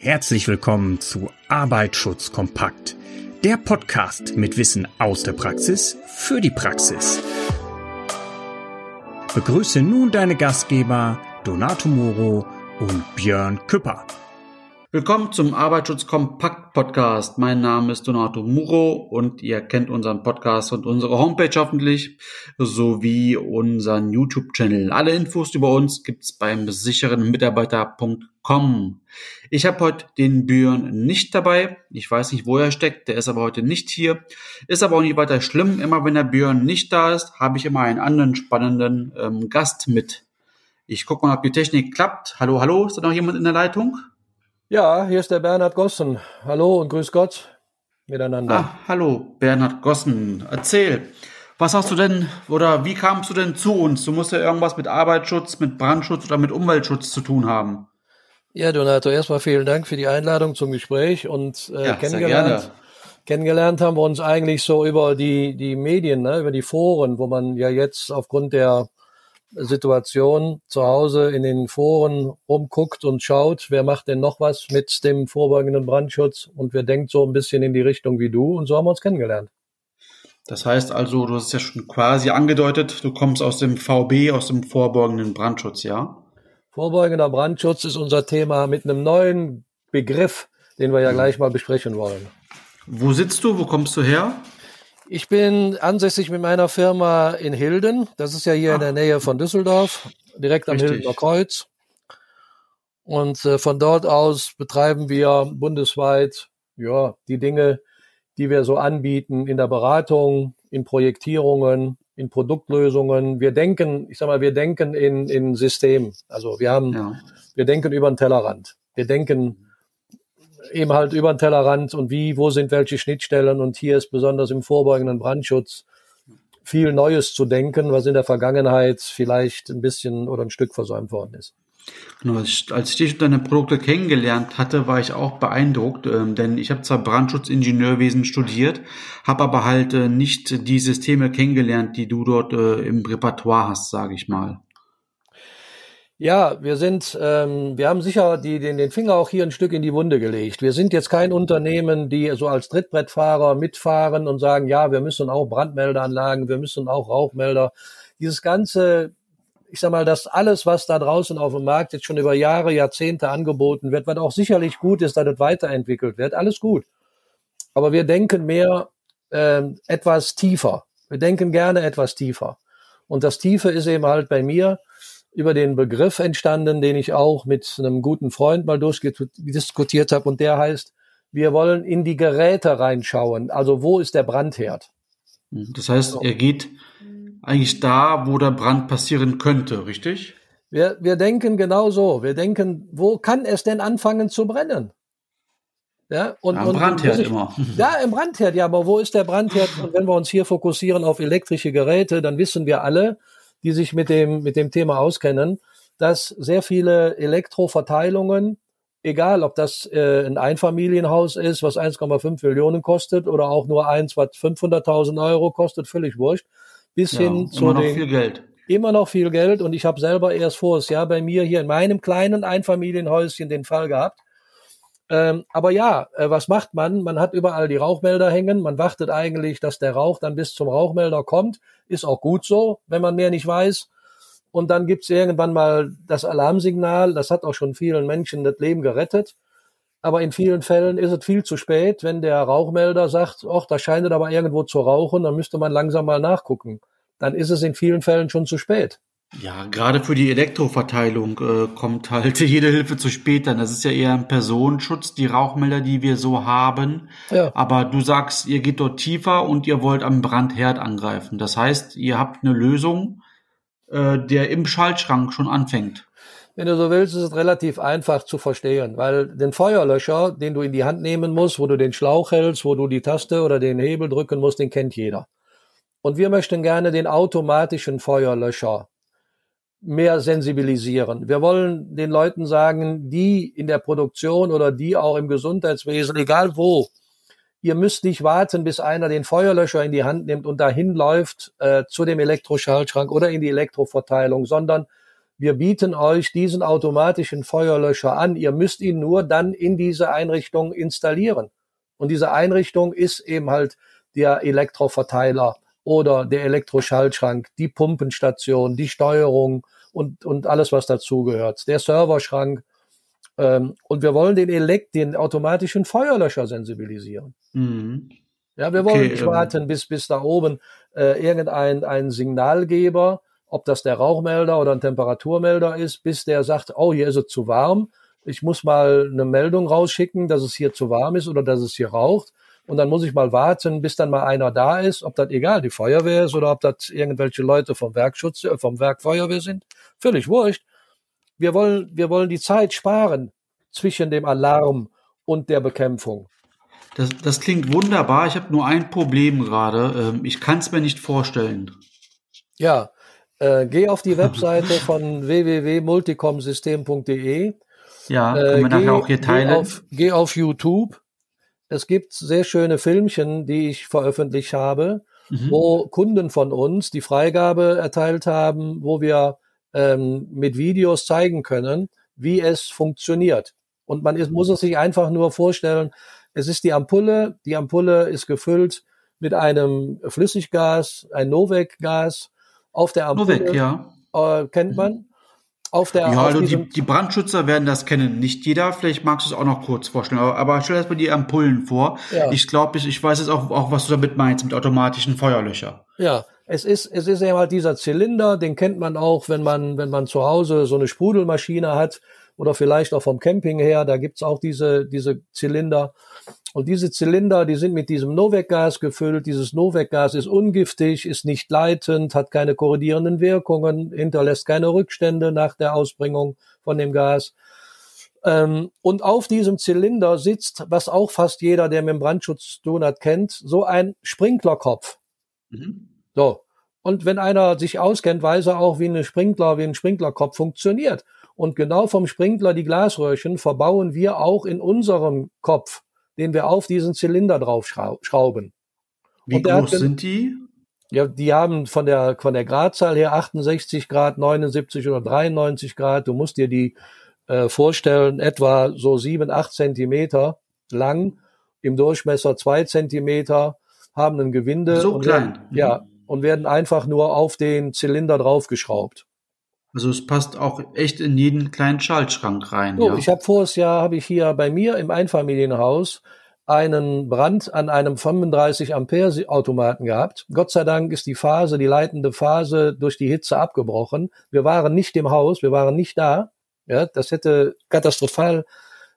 Herzlich willkommen zu Arbeitsschutz kompakt, der Podcast mit Wissen aus der Praxis für die Praxis. Begrüße nun deine Gastgeber Donato Moro und Björn Küpper. Willkommen zum Arbeitsschutz Kompakt Podcast. Mein Name ist Donato Muro und ihr kennt unseren Podcast und unsere Homepage hoffentlich sowie unseren YouTube-Channel. Alle Infos über uns gibt's beim sicheren Mitarbeiter.com. Ich habe heute den Björn nicht dabei. Ich weiß nicht, wo er steckt. Der ist aber heute nicht hier. Ist aber auch nicht weiter schlimm. Immer wenn der Björn nicht da ist, habe ich immer einen anderen spannenden ähm, Gast mit. Ich gucke mal, ob die Technik klappt. Hallo, hallo. Ist da noch jemand in der Leitung? Ja, hier ist der Bernhard Gossen. Hallo und grüß Gott miteinander. Ah, hallo, Bernhard Gossen. Erzähl, was hast du denn oder wie kamst du denn zu uns? Du musst ja irgendwas mit Arbeitsschutz, mit Brandschutz oder mit Umweltschutz zu tun haben. Ja, Donato, erstmal vielen Dank für die Einladung zum Gespräch und äh, ja, kennengelernt. Kennengelernt haben wir uns eigentlich so über die, die Medien, ne, über die Foren, wo man ja jetzt aufgrund der Situation zu Hause in den Foren rumguckt und schaut, wer macht denn noch was mit dem vorbeugenden Brandschutz und wer denkt so ein bisschen in die Richtung wie du und so haben wir uns kennengelernt. Das heißt also, du hast ja schon quasi angedeutet, du kommst aus dem VB, aus dem vorbeugenden Brandschutz, ja? Vorbeugender Brandschutz ist unser Thema mit einem neuen Begriff, den wir ja gleich mal besprechen wollen. Wo sitzt du? Wo kommst du her? Ich bin ansässig mit meiner Firma in Hilden. Das ist ja hier ah. in der Nähe von Düsseldorf, direkt am Richtig. Hildener Kreuz. Und äh, von dort aus betreiben wir bundesweit ja die Dinge, die wir so anbieten in der Beratung, in Projektierungen, in Produktlösungen. Wir denken, ich sag mal, wir denken in in Systemen. Also wir haben, ja. wir denken über den Tellerrand. Wir denken eben halt über den Tellerrand und wie, wo sind welche Schnittstellen und hier ist besonders im vorbeugenden Brandschutz viel Neues zu denken, was in der Vergangenheit vielleicht ein bisschen oder ein Stück versäumt worden ist. Genau, als ich dich und deine Produkte kennengelernt hatte, war ich auch beeindruckt, ähm, denn ich habe zwar Brandschutzingenieurwesen studiert, habe aber halt äh, nicht die Systeme kennengelernt, die du dort äh, im Repertoire hast, sage ich mal. Ja, wir sind, ähm, wir haben sicher die, den, den Finger auch hier ein Stück in die Wunde gelegt. Wir sind jetzt kein Unternehmen, die so als Trittbrettfahrer mitfahren und sagen, ja, wir müssen auch Brandmeldeanlagen, wir müssen auch Rauchmelder. Dieses ganze, ich sag mal, das alles, was da draußen auf dem Markt jetzt schon über Jahre, Jahrzehnte angeboten wird, was auch sicherlich gut ist, dass das weiterentwickelt wird, alles gut. Aber wir denken mehr ähm, etwas tiefer. Wir denken gerne etwas tiefer. Und das Tiefe ist eben halt bei mir, über den Begriff entstanden, den ich auch mit einem guten Freund mal durchdiskutiert habe und der heißt, wir wollen in die Geräte reinschauen. Also wo ist der Brandherd? Das heißt, er geht eigentlich da, wo der Brand passieren könnte, richtig? Wir, wir denken genau so. Wir denken, wo kann es denn anfangen zu brennen? Ja, und, ja, im Brandherd ich, immer. Ja, im Brandherd, ja, aber wo ist der Brandherd? Und wenn wir uns hier fokussieren auf elektrische Geräte, dann wissen wir alle, die sich mit dem, mit dem Thema auskennen, dass sehr viele Elektroverteilungen, egal ob das äh, ein Einfamilienhaus ist, was 1,5 Millionen kostet oder auch nur eins, was 500.000 Euro kostet, völlig wurscht, bis ja, hin zu immer noch viel Geld. Immer noch viel Geld und ich habe selber erst voriges Jahr bei mir hier in meinem kleinen Einfamilienhäuschen den Fall gehabt, ähm, aber ja, äh, was macht man? Man hat überall die Rauchmelder hängen. Man wartet eigentlich, dass der Rauch dann bis zum Rauchmelder kommt. Ist auch gut so, wenn man mehr nicht weiß. Und dann gibt's irgendwann mal das Alarmsignal. Das hat auch schon vielen Menschen das Leben gerettet. Aber in vielen Fällen ist es viel zu spät, wenn der Rauchmelder sagt, ach, da scheint es aber irgendwo zu rauchen, dann müsste man langsam mal nachgucken. Dann ist es in vielen Fällen schon zu spät. Ja, gerade für die Elektroverteilung äh, kommt halt jede Hilfe zu spät dann. Das ist ja eher ein Personenschutz, die Rauchmelder, die wir so haben. Ja. Aber du sagst, ihr geht dort tiefer und ihr wollt am Brandherd angreifen. Das heißt, ihr habt eine Lösung, äh, der im Schaltschrank schon anfängt. Wenn du so willst, ist es relativ einfach zu verstehen, weil den Feuerlöscher, den du in die Hand nehmen musst, wo du den Schlauch hältst, wo du die Taste oder den Hebel drücken musst, den kennt jeder. Und wir möchten gerne den automatischen Feuerlöscher mehr sensibilisieren. Wir wollen den Leuten sagen, die in der Produktion oder die auch im Gesundheitswesen, egal wo, ihr müsst nicht warten, bis einer den Feuerlöscher in die Hand nimmt und dahin läuft äh, zu dem Elektroschaltschrank oder in die Elektroverteilung, sondern wir bieten euch diesen automatischen Feuerlöscher an. Ihr müsst ihn nur dann in diese Einrichtung installieren. Und diese Einrichtung ist eben halt der Elektroverteiler oder der Elektroschaltschrank, die Pumpenstation, die Steuerung und, und alles, was dazugehört, der Serverschrank. Ähm, und wir wollen den Elekt, den automatischen Feuerlöscher sensibilisieren. Mhm. Ja, wir wollen okay, nicht ähm, warten, bis, bis da oben äh, irgendein ein Signalgeber, ob das der Rauchmelder oder ein Temperaturmelder ist, bis der sagt, oh, hier ist es zu warm. Ich muss mal eine Meldung rausschicken, dass es hier zu warm ist oder dass es hier raucht. Und dann muss ich mal warten, bis dann mal einer da ist, ob das egal die Feuerwehr ist oder ob das irgendwelche Leute vom Werkschutz, äh, vom Werk Feuerwehr sind. Völlig wurscht. Wir wollen, wir wollen die Zeit sparen zwischen dem Alarm und der Bekämpfung. Das, das klingt wunderbar. Ich habe nur ein Problem gerade. Ähm, ich kann es mir nicht vorstellen. Ja, äh, geh auf die Webseite von www.multicomsystem.de. Ja, äh, können wir nachher auch hier teilen. Geh auf, geh auf YouTube. Es gibt sehr schöne Filmchen, die ich veröffentlicht habe, mhm. wo Kunden von uns die Freigabe erteilt haben, wo wir ähm, mit Videos zeigen können, wie es funktioniert. Und man ist, muss es sich einfach nur vorstellen, es ist die Ampulle. Die Ampulle ist gefüllt mit einem Flüssiggas, ein Novec-Gas. Auf der Ampulle Novec, ja. Äh, kennt man. Auf der, ja, also die, die Brandschützer werden das kennen. Nicht jeder, vielleicht magst du es auch noch kurz vorstellen. Aber, aber stell erstmal die Ampullen vor. Ja. Ich glaube, ich, ich weiß jetzt auch, auch, was du damit meinst, mit automatischen Feuerlöcher. Ja, es ist, es ist ja mal dieser Zylinder, den kennt man auch, wenn man, wenn man zu Hause so eine Sprudelmaschine hat oder vielleicht auch vom Camping her, da gibt's auch diese, diese Zylinder. Und diese Zylinder, die sind mit diesem Novec-Gas gefüllt. Dieses Novec-Gas ist ungiftig, ist nicht leitend, hat keine korrodierenden Wirkungen, hinterlässt keine Rückstände nach der Ausbringung von dem Gas. Ähm, und auf diesem Zylinder sitzt, was auch fast jeder, der mit dem Brandschutz zu tun hat, kennt, so ein Sprinklerkopf. Mhm. So. Und wenn einer sich auskennt, weiß er auch, wie eine Sprinkler, wie ein Sprinklerkopf funktioniert. Und genau vom Sprinkler die Glasröhrchen verbauen wir auch in unserem Kopf, den wir auf diesen Zylinder drauf schrauben. Wie groß sind die? Ja, die haben von der, von der Gradzahl her 68 Grad, 79 oder 93 Grad. Du musst dir die äh, vorstellen, etwa so sieben, acht Zentimeter lang, im Durchmesser zwei Zentimeter, haben ein Gewinde. So klein. Werden, ja, und werden einfach nur auf den Zylinder draufgeschraubt. Also es passt auch echt in jeden kleinen Schaltschrank rein. So, ja. Ich habe voriges Jahr habe ich hier bei mir im Einfamilienhaus einen Brand an einem 35 Ampere Automaten gehabt. Gott sei Dank ist die Phase, die leitende Phase durch die Hitze abgebrochen. Wir waren nicht im Haus, wir waren nicht da. Ja, das hätte katastrophal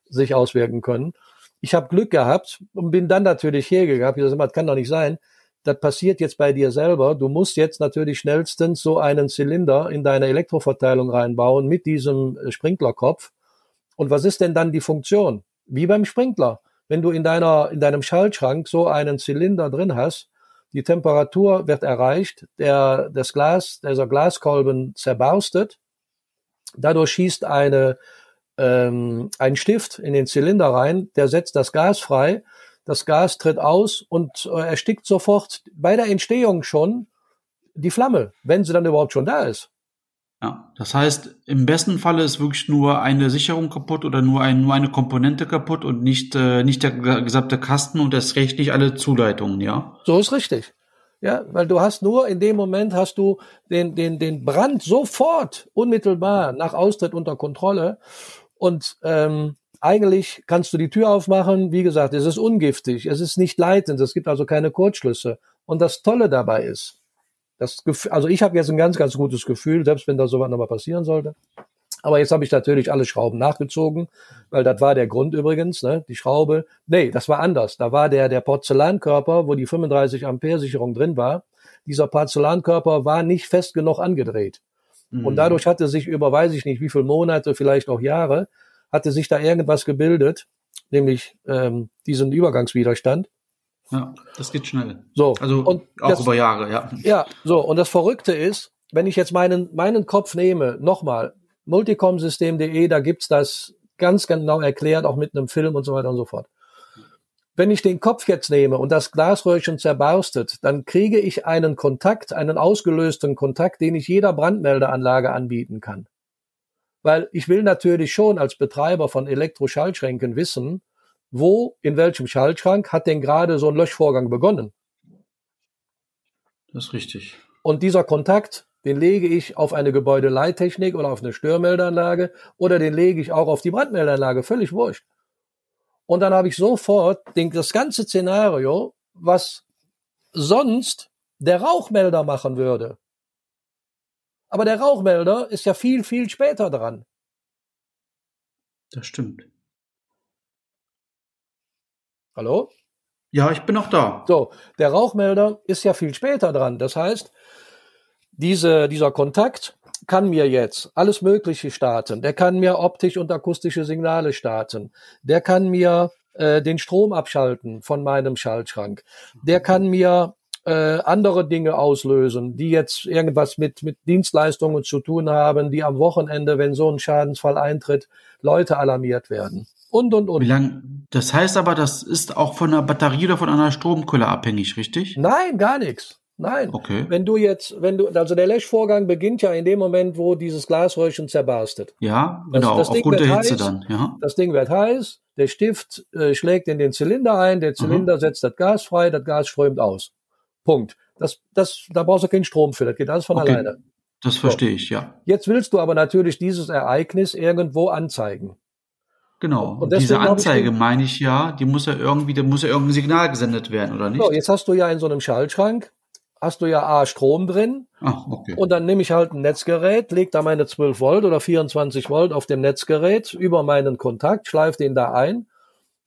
sich auswirken können. Ich habe Glück gehabt und bin dann natürlich hergegangen. Ich gesagt, das kann doch nicht sein das passiert jetzt bei dir selber. Du musst jetzt natürlich schnellstens so einen Zylinder in deine Elektroverteilung reinbauen mit diesem äh, Sprinklerkopf. Und was ist denn dann die Funktion? Wie beim Sprinkler. Wenn du in deiner, in deinem Schaltschrank so einen Zylinder drin hast, die Temperatur wird erreicht, der, das Glas, dieser Glaskolben zerbarstet, dadurch schießt eine, ähm, ein Stift in den Zylinder rein, der setzt das Gas frei das Gas tritt aus und äh, erstickt sofort bei der Entstehung schon die Flamme, wenn sie dann überhaupt schon da ist. Ja, das heißt, im besten Falle ist wirklich nur eine Sicherung kaputt oder nur, ein, nur eine Komponente kaputt und nicht, äh, nicht der gesamte Kasten und erst recht nicht alle Zuleitungen, ja? So ist richtig. Ja, weil du hast nur in dem Moment hast du den, den, den Brand sofort unmittelbar nach Austritt unter Kontrolle und ähm, eigentlich kannst du die Tür aufmachen. Wie gesagt, es ist ungiftig, es ist nicht leitend, es gibt also keine Kurzschlüsse. Und das Tolle dabei ist, das Gefühl, also ich habe jetzt ein ganz, ganz gutes Gefühl, selbst wenn da sowas nochmal passieren sollte. Aber jetzt habe ich natürlich alle Schrauben nachgezogen, weil das war der Grund übrigens, ne? Die Schraube. Nee, das war anders. Da war der, der Porzellankörper, wo die 35 Ampere Sicherung drin war. Dieser Porzellankörper war nicht fest genug angedreht. Mhm. Und dadurch hatte sich über, weiß ich nicht, wie viele Monate, vielleicht auch Jahre, hatte sich da irgendwas gebildet, nämlich ähm, diesen Übergangswiderstand. Ja, das geht schnell. So. Also und auch das, über Jahre, ja. Ja, so. Und das Verrückte ist, wenn ich jetzt meinen, meinen Kopf nehme, nochmal, multicomsystem.de, da gibt's das ganz genau erklärt, auch mit einem Film und so weiter und so fort. Wenn ich den Kopf jetzt nehme und das Glasröhrchen zerbarstet, dann kriege ich einen Kontakt, einen ausgelösten Kontakt, den ich jeder Brandmeldeanlage anbieten kann. Weil ich will natürlich schon als Betreiber von Elektroschaltschränken wissen, wo, in welchem Schaltschrank hat denn gerade so ein Löschvorgang begonnen. Das ist richtig. Und dieser Kontakt, den lege ich auf eine Gebäudeleittechnik oder auf eine Störmeldeanlage oder den lege ich auch auf die Brandmeldeanlage, völlig wurscht. Und dann habe ich sofort den, das ganze Szenario, was sonst der Rauchmelder machen würde. Aber der Rauchmelder ist ja viel, viel später dran. Das stimmt. Hallo? Ja, ich bin noch da. So, der Rauchmelder ist ja viel später dran. Das heißt, diese, dieser Kontakt kann mir jetzt alles Mögliche starten. Der kann mir optisch und akustische Signale starten. Der kann mir äh, den Strom abschalten von meinem Schaltschrank. Der kann mir äh, andere Dinge auslösen, die jetzt irgendwas mit, mit Dienstleistungen zu tun haben, die am Wochenende, wenn so ein Schadensfall eintritt, Leute alarmiert werden. Und, und, und. Wie lang, das heißt aber, das ist auch von einer Batterie oder von einer Stromquelle abhängig, richtig? Nein, gar nichts. Nein. Okay. Wenn du jetzt, wenn du, also der Löschvorgang beginnt ja in dem Moment, wo dieses Glasröhrchen zerbarstet. Ja, genau, das Ding aufgrund der Hitze heiß. dann, ja. Das Ding wird heiß, der Stift äh, schlägt in den Zylinder ein, der Zylinder setzt das Gas frei, das Gas strömt aus. Punkt. Das, das, da brauchst du keinen Strom für, das geht alles von Okay. alleine. Das verstehe ich, ja. Jetzt willst du aber natürlich dieses Ereignis irgendwo anzeigen. Genau. Und diese ich Anzeige den- meine ich ja, die muss ja irgendwie, da muss ja irgendein Signal gesendet werden, oder nicht? So, jetzt hast du ja in so einem Schaltschrank, hast du ja A, Strom drin, Ach, okay. Und dann nehme ich halt ein Netzgerät, leg da meine 12 Volt oder 24 Volt auf dem Netzgerät über meinen Kontakt, schleife den da ein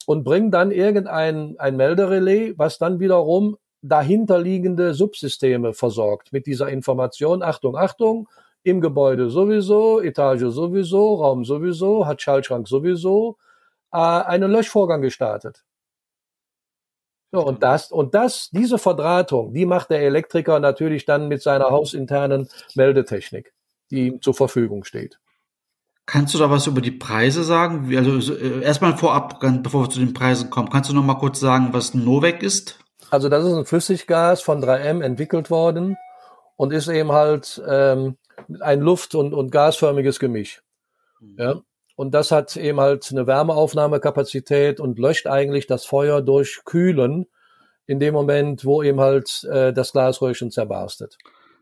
und bringe dann irgendein ein Melderelais, was dann wiederum dahinterliegende Subsysteme versorgt mit dieser Information. Achtung, Achtung, im Gebäude sowieso, Etage sowieso, Raum sowieso, hat Schaltschrank sowieso äh, einen Löschvorgang gestartet. So, und das, und das, diese Verdrahtung, die macht der Elektriker natürlich dann mit seiner hausinternen Meldetechnik, die ihm zur Verfügung steht. Kannst du da was über die Preise sagen? Also so, äh, erstmal vorab, bevor wir zu den Preisen kommen, kannst du noch mal kurz sagen, was Novec ist? Also das ist ein Flüssiggas von 3M entwickelt worden und ist eben halt ähm, ein luft- und, und gasförmiges Gemisch. Ja? Und das hat eben halt eine Wärmeaufnahmekapazität und löscht eigentlich das Feuer durch Kühlen in dem Moment, wo eben halt äh, das Glasröhrchen zerbarstet.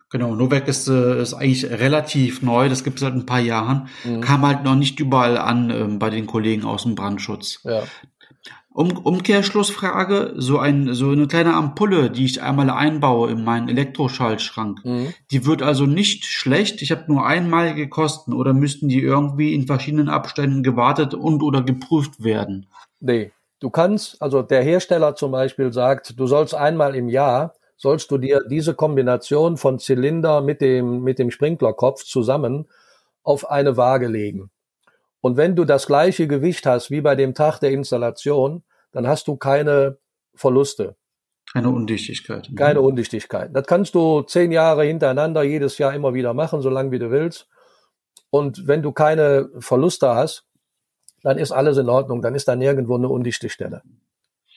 Genau, Novec ist, äh, ist eigentlich relativ neu, das gibt es seit ein paar Jahren, Mhm. kam halt noch nicht überall an ähm, bei den Kollegen aus dem Brandschutz. Ja. Um, Umkehrschlussfrage, so, ein, so eine kleine Ampulle, die ich einmal einbaue in meinen Elektroschaltschrank, Mhm. die wird also nicht schlecht, ich habe nur einmalige Kosten oder müssten die irgendwie in verschiedenen Abständen gewartet und oder geprüft werden? Nee, du kannst, also der Hersteller zum Beispiel sagt, du sollst einmal im Jahr, sollst du dir diese Kombination von Zylinder mit dem, mit dem Sprinklerkopf zusammen auf eine Waage legen. Und wenn du das gleiche Gewicht hast wie bei dem Tag der Installation, dann hast du keine Verluste, Keine Undichtigkeit. keine Undichtigkeit. Das kannst du zehn Jahre hintereinander jedes Jahr immer wieder machen, solange wie du willst. Und wenn du keine Verluste hast, dann ist alles in Ordnung, dann ist da nirgendwo eine undichte Stelle.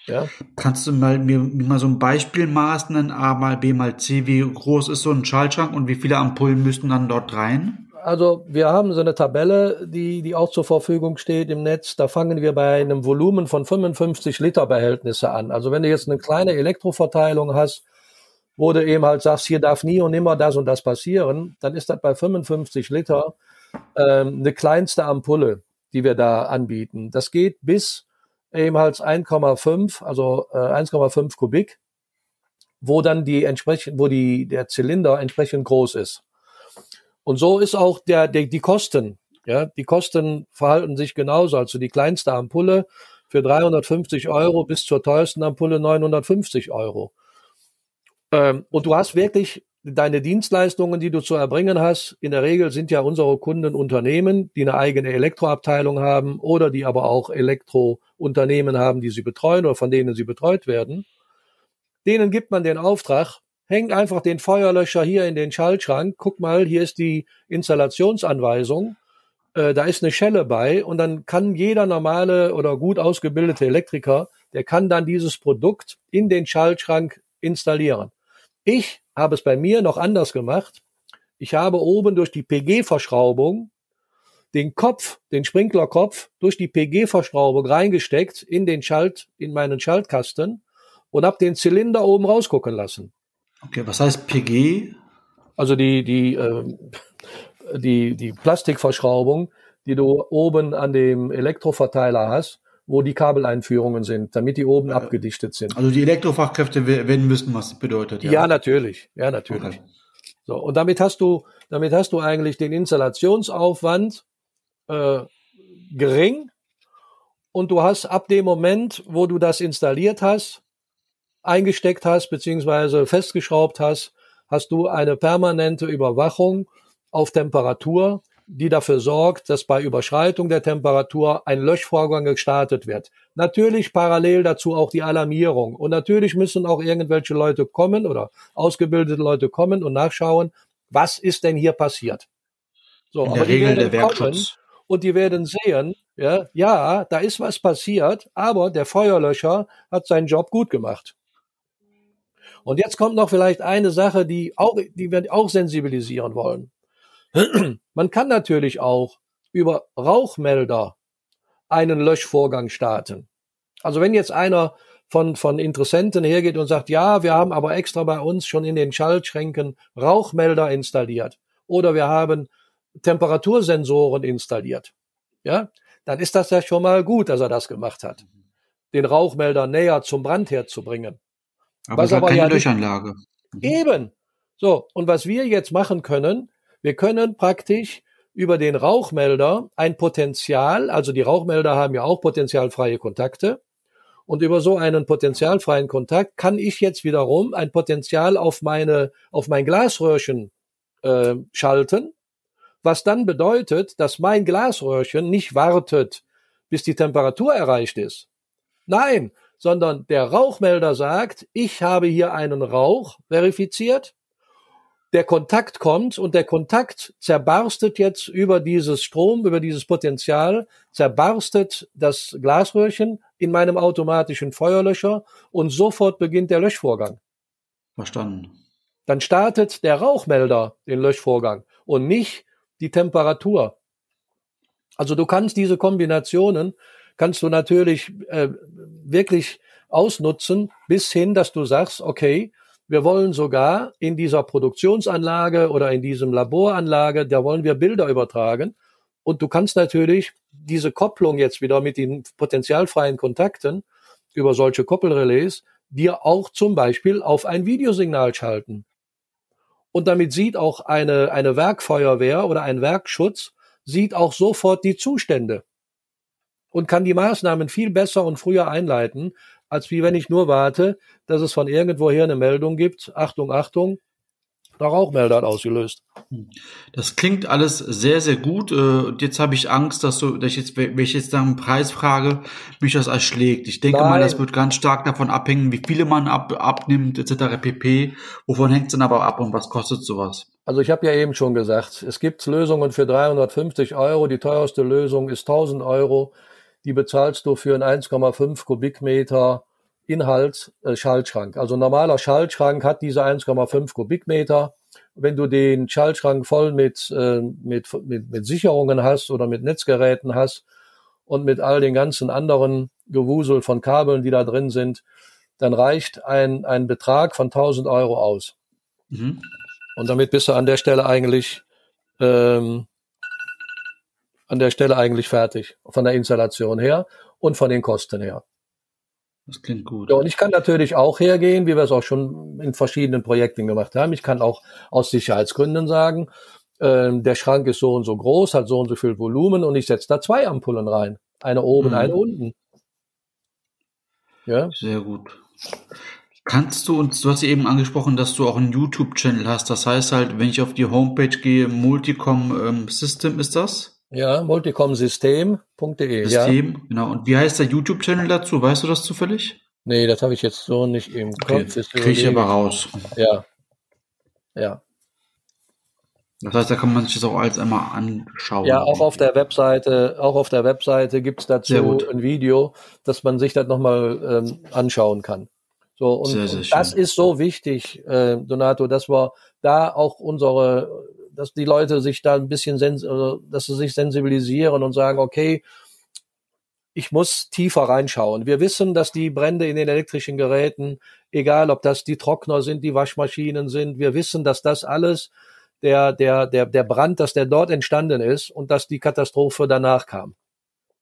Ja. Kannst du mal mir, mal so ein Beispielmaß nennen, A mal B mal C, wie groß ist so ein Schaltschrank und wie viele Ampullen müssten dann dort rein? Also wir haben so eine Tabelle, die, die auch zur Verfügung steht im Netz. Da fangen wir bei einem Volumen von 55 Liter Behältnisse an. Also wenn du jetzt eine kleine Elektroverteilung hast, wo du eben halt sagst, hier darf nie und nimmer das und das passieren, dann ist das bei 55 Liter ähm, eine kleinste Ampulle, die wir da anbieten. Das geht bis eben halt 1,5, also äh, 1,5 Kubik, wo dann die entsprechend, wo die, der Zylinder entsprechend groß ist. Und so ist auch der, der, die Kosten. Ja, die Kosten verhalten sich genauso. Also die kleinste Ampulle für 350 Euro bis zur teuersten Ampulle 950 Euro. Ähm, und du hast wirklich deine Dienstleistungen, die du zu erbringen hast. In der Regel sind ja unsere Kunden Unternehmen, die eine eigene Elektroabteilung haben oder die aber auch Elektrounternehmen haben, die sie betreuen oder von denen sie betreut werden. Denen gibt man den Auftrag, hängt einfach den Feuerlöscher hier in den Schaltschrank. Guck mal, hier ist die Installationsanweisung. Äh, da ist eine Schelle bei und dann kann jeder normale oder gut ausgebildete Elektriker, der kann dann dieses Produkt in den Schaltschrank installieren. Ich habe es bei mir noch anders gemacht. Ich habe oben durch die PG-Verschraubung den Kopf, den Sprinklerkopf durch die PG-Verschraubung reingesteckt in den Schalt, in meinen Schaltkasten und habe den Zylinder oben rausgucken lassen. Okay, was heißt PG? Also die, die, äh, die, die Plastikverschraubung, die du oben an dem Elektroverteiler hast, wo die Kabeleinführungen sind, damit die oben abgedichtet sind. Also die Elektrofachkräfte werden wissen, was das bedeutet. Ja, ja natürlich. Ja, natürlich. Okay. So, und damit hast du, damit hast du eigentlich den Installationsaufwand äh, gering und du hast ab dem Moment, wo du das installiert hast, eingesteckt hast, beziehungsweise festgeschraubt hast, hast du eine permanente Überwachung auf Temperatur, die dafür sorgt, dass bei Überschreitung der Temperatur ein Löschvorgang gestartet wird. Natürlich parallel dazu auch die Alarmierung. Und natürlich müssen auch irgendwelche Leute kommen oder ausgebildete Leute kommen und nachschauen, was ist denn hier passiert. So, In der Regel der Werkschutz. Und die werden sehen, ja, ja, da ist was passiert, aber der Feuerlöscher hat seinen Job gut gemacht. Und jetzt kommt noch vielleicht eine Sache, die auch, die wir auch sensibilisieren wollen. Man kann natürlich auch über Rauchmelder einen Löschvorgang starten. Also wenn jetzt einer von, von Interessenten hergeht und sagt, ja, wir haben aber extra bei uns schon in den Schaltschränken Rauchmelder installiert oder wir haben Temperatursensoren installiert, ja, dann ist das ja schon mal gut, dass er das gemacht hat, den Rauchmelder näher zum Brandherd zu bringen. Aber was es hat aber keine ja Löschanlage. Mhm. Eben. So, und was wir jetzt machen können, wir können praktisch über den Rauchmelder ein Potenzial, also die Rauchmelder haben ja auch potenzialfreie Kontakte, und über so einen potenzialfreien Kontakt kann ich jetzt wiederum ein Potenzial auf meine, auf mein Glasröhrchen äh, schalten, was dann bedeutet, dass mein Glasröhrchen nicht wartet, bis die Temperatur erreicht ist. Nein, sondern der Rauchmelder sagt, ich habe hier einen Rauch verifiziert, der Kontakt kommt und der Kontakt zerbarstet jetzt über dieses Strom, über dieses Potenzial, zerbarstet das Glasröhrchen in meinem automatischen Feuerlöscher und sofort beginnt der Löschvorgang. Verstanden. Dann startet der Rauchmelder den Löschvorgang und nicht die Temperatur. Also du kannst diese Kombinationen, kannst du natürlich äh, wirklich ausnutzen, bis hin, dass du sagst, okay, wir wollen sogar in dieser Produktionsanlage oder in diesem Laboranlage, da wollen wir Bilder übertragen. Und du kannst natürlich diese Kopplung jetzt wieder mit den potenzialfreien Kontakten über solche Koppelrelais dir auch zum Beispiel auf ein Videosignal schalten. Und damit sieht auch eine, eine Werkfeuerwehr oder ein Werkschutz, sieht auch sofort die Zustände und kann die Maßnahmen viel besser und früher einleiten, als wie wenn ich nur warte, dass es von irgendwoher eine Meldung gibt. Achtung, Achtung, der Rauchmelder hat ausgelöst. Das klingt alles sehr, sehr gut. Äh, und jetzt habe ich Angst, dass du, dass ich jetzt, wenn ich jetzt nach einem Preis frage, mich das erschlägt. Ich denke Nein. mal, das wird ganz stark davon abhängen, wie viele man ab, abnimmt, etc. pp. Wovon hängt es dann aber ab und was kostet sowas? Also ich habe ja eben schon gesagt, es gibt Lösungen für 350 Euro. Die teuerste Lösung ist 1000 Euro die bezahlst du für einen 1,5 Kubikmeter Inhalt äh, Schaltschrank. Also ein normaler Schaltschrank hat diese 1,5 Kubikmeter. Wenn du den Schaltschrank voll mit, äh, mit, mit, mit Sicherungen hast oder mit Netzgeräten hast und mit all den ganzen anderen Gewusel von Kabeln, die da drin sind, dann reicht ein, ein Betrag von 1000 Euro aus. Mhm. Und damit bist du an der Stelle eigentlich ähm, an der Stelle eigentlich fertig, von der Installation her und von den Kosten her. Das klingt gut. Ja, und ich kann natürlich auch hergehen, wie wir es auch schon in verschiedenen Projekten gemacht haben. Ich kann auch aus Sicherheitsgründen sagen, äh, der Schrank ist so und so groß, hat so und so viel Volumen und ich setze da zwei Ampullen rein. Eine oben, mhm. eine unten. Ja. Sehr gut. Kannst du uns, du hast eben angesprochen, dass du auch einen YouTube-Channel hast. Das heißt halt, wenn ich auf die Homepage gehe, Multicom ähm, System ist das? Ja, multicomsystem.de. System, ja. genau. Und wie heißt der YouTube-Channel dazu? Weißt du das zufällig? Nee, das habe ich jetzt so nicht im okay. Kopf. Kriege ich aber raus. Ja. Ja. Das heißt, da kann man sich das auch alles einmal anschauen. Ja, auch auf der Webseite, auch auf der Webseite gibt's dazu ein Video, dass man sich das nochmal ähm, anschauen kann. So, und, sehr, sehr und das ist so wichtig, äh, Donato, dass wir da auch unsere dass die Leute sich da ein bisschen, also, dass sie sich sensibilisieren und sagen, okay, ich muss tiefer reinschauen. Wir wissen, dass die Brände in den elektrischen Geräten, egal ob das die Trockner sind, die Waschmaschinen sind, wir wissen, dass das alles der, der, der, der Brand, dass der dort entstanden ist und dass die Katastrophe danach kam.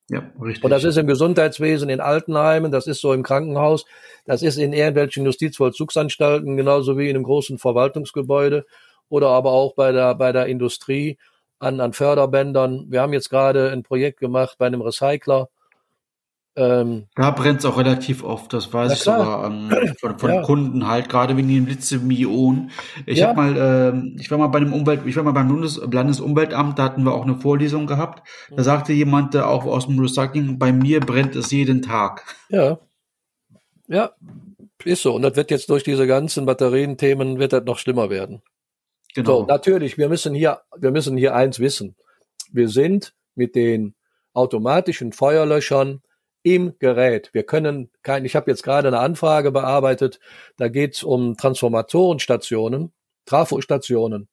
Ja, richtig. Und das ist im Gesundheitswesen, in Altenheimen, das ist so im Krankenhaus, das ist in irgendwelchen Justizvollzugsanstalten, genauso wie in einem großen Verwaltungsgebäude oder aber auch bei der, bei der Industrie an, an Förderbändern. Wir haben jetzt gerade ein Projekt gemacht bei einem Recycler, ähm, da brennt es auch relativ oft, das weiß ich sogar ähm, von, von ja. Kunden halt, gerade wegen den Lithium-Ionen. Ich ja. habe mal, ähm, ich war mal bei einem Umwelt, ich war mal beim Bundes Landesumweltamt, da hatten wir auch eine Vorlesung gehabt. Da mhm. sagte jemand der auch aus dem Recycling, bei mir brennt es jeden Tag. Ja. Ja, ist so. Und das wird jetzt durch diese ganzen Batterienthemen wird das noch schlimmer werden. Genau. So, natürlich, wir müssen hier, wir müssen hier eins wissen. Wir sind mit den automatischen Feuerlöschern im Gerät. Wir können kein, ich habe jetzt gerade eine Anfrage bearbeitet, da geht es um Transformatorenstationen, Trafostationen.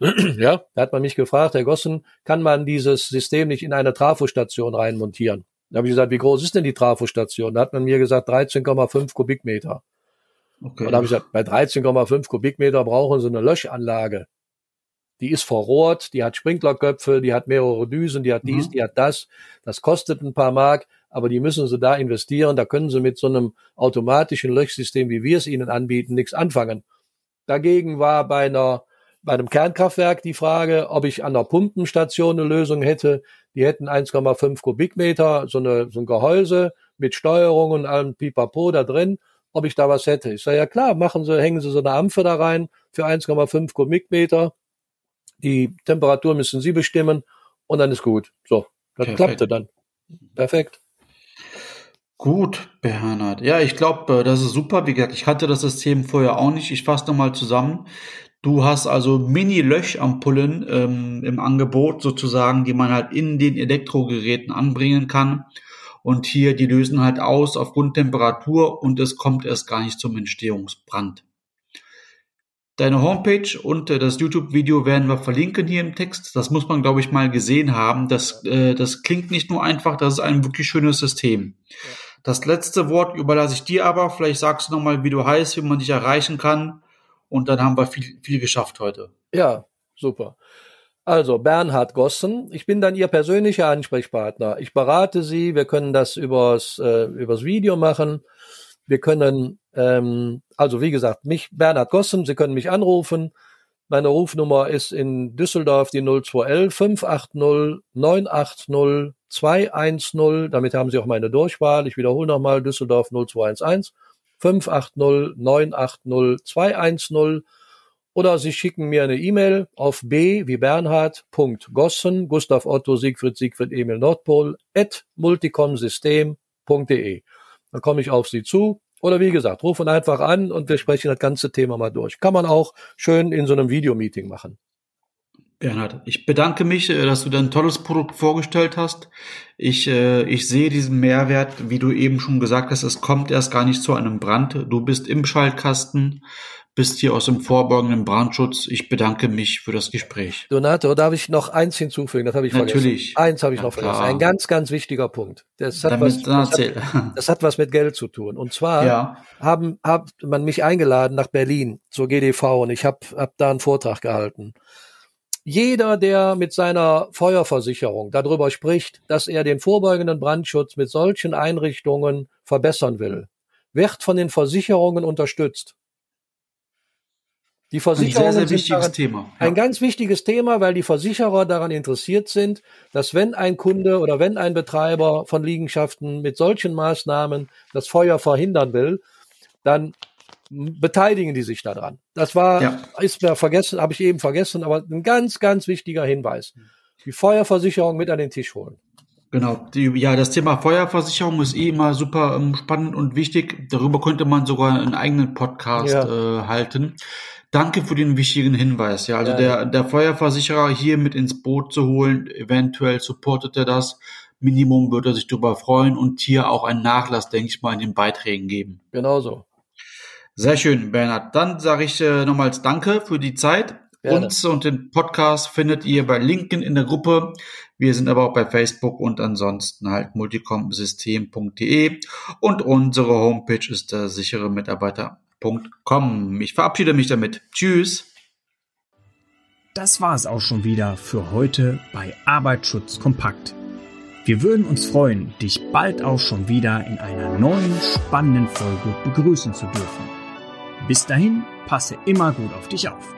ja, da hat man mich gefragt, Herr Gossen, kann man dieses System nicht in eine Trafostation reinmontieren? Da habe ich gesagt, wie groß ist denn die Trafostation? Da hat man mir gesagt, 13,5 Kubikmeter. Okay. Und da habe ich gesagt, bei 13,5 Kubikmeter brauchen Sie eine Löschanlage. Die ist verrohrt, die hat Sprinklerköpfe, die hat mehrere Düsen, die hat dies, mhm. die hat das. Das kostet ein paar Mark aber die müssen sie da investieren. Da können sie mit so einem automatischen Löschsystem, wie wir es ihnen anbieten, nichts anfangen. Dagegen war bei einer bei einem Kernkraftwerk die Frage, ob ich an der Pumpenstation eine Lösung hätte. Die hätten 1,5 Kubikmeter, so, eine, so ein Gehäuse mit Steuerung und allem Pipapo da drin, ob ich da was hätte. Ich sage, ja klar, machen Sie, hängen Sie so eine Ampfe da rein für 1,5 Kubikmeter. Die Temperatur müssen Sie bestimmen und dann ist gut. So, das Perfekt. klappte dann. Perfekt. Gut, Bernhard. Ja, ich glaube, äh, das ist super. Wie gesagt, ich hatte das System vorher auch nicht. Ich fasse nochmal zusammen. Du hast also Mini-Löchampullen ähm, im Angebot sozusagen, die man halt in den Elektrogeräten anbringen kann. Und hier, die lösen halt aus auf Grundtemperatur und es kommt erst gar nicht zum Entstehungsbrand. Deine Homepage und äh, das YouTube-Video werden wir verlinken hier im Text. Das muss man, glaube ich, mal gesehen haben. Das, äh, das klingt nicht nur einfach, das ist ein wirklich schönes System. Ja. Das letzte Wort überlasse ich dir aber. Vielleicht sagst du nochmal, wie du heißt, wie man dich erreichen kann. Und dann haben wir viel, viel geschafft heute. Ja, super. Also Bernhard Gossen, ich bin dann Ihr persönlicher Ansprechpartner. Ich berate Sie, wir können das übers, äh, übers Video machen. Wir können, ähm, also wie gesagt, mich, Bernhard Gossen, Sie können mich anrufen. Meine Rufnummer ist in Düsseldorf die 0211 580 980 210. Damit haben Sie auch meine Durchwahl. Ich wiederhole nochmal Düsseldorf 0211 580 980 210. Oder Sie schicken mir eine E-Mail auf b wie Bernhard.gossen, Gustav Otto Siegfried Siegfried Emil Nordpol, at multicomsystem.de. Dann komme ich auf Sie zu. Oder wie gesagt, rufen einfach an und wir sprechen das ganze Thema mal durch. Kann man auch schön in so einem Videomeeting machen. Bernhard, ich bedanke mich, äh, dass du dein tolles Produkt vorgestellt hast. Ich, äh, ich sehe diesen Mehrwert, wie du eben schon gesagt hast, es kommt erst gar nicht zu einem Brand. Du bist im Schaltkasten, bist hier aus dem vorbeugenden Brandschutz. Ich bedanke mich für das Gespräch. Donato, darf ich noch eins hinzufügen? Das habe ich Natürlich. vergessen. Eins habe ich ja, noch vergessen. Ein ganz, ganz wichtiger Punkt. Das hat, was, das, hat, das hat was mit Geld zu tun. Und zwar ja. haben, hat man mich eingeladen nach Berlin zur GDV und ich habe hab da einen Vortrag gehalten. Jeder, der mit seiner Feuerversicherung darüber spricht, dass er den vorbeugenden Brandschutz mit solchen Einrichtungen verbessern will, wird von den Versicherungen unterstützt. Die Versicherungen ein sehr, sehr wichtiges Thema. Ja. Ein ganz wichtiges Thema, weil die Versicherer daran interessiert sind, dass wenn ein Kunde oder wenn ein Betreiber von Liegenschaften mit solchen Maßnahmen das Feuer verhindern will, dann beteiligen die sich daran. Das war, ja. ist mir vergessen, habe ich eben vergessen, aber ein ganz, ganz wichtiger Hinweis. Die Feuerversicherung mit an den Tisch holen. Genau, die, ja, das Thema Feuerversicherung ist eh immer super ähm, spannend und wichtig. Darüber könnte man sogar einen eigenen Podcast ja. äh, halten. Danke für den wichtigen Hinweis. Ja, also ja, der, der Feuerversicherer hier mit ins Boot zu holen, eventuell supportet er das. Minimum würde er sich darüber freuen und hier auch einen Nachlass, denke ich mal, in den Beiträgen geben. Genauso. Sehr schön, Bernhard. Dann sage ich äh, nochmals Danke für die Zeit. Gerne. Uns und den Podcast findet ihr bei LinkedIn in der Gruppe. Wir sind aber auch bei Facebook und ansonsten halt multicomsystem.de und unsere Homepage ist der sichere Mitarbeiter.com. Ich verabschiede mich damit. Tschüss. Das war es auch schon wieder für heute bei Arbeitsschutz kompakt. Wir würden uns freuen, dich bald auch schon wieder in einer neuen spannenden Folge begrüßen zu dürfen. Bis dahin, passe immer gut auf dich auf.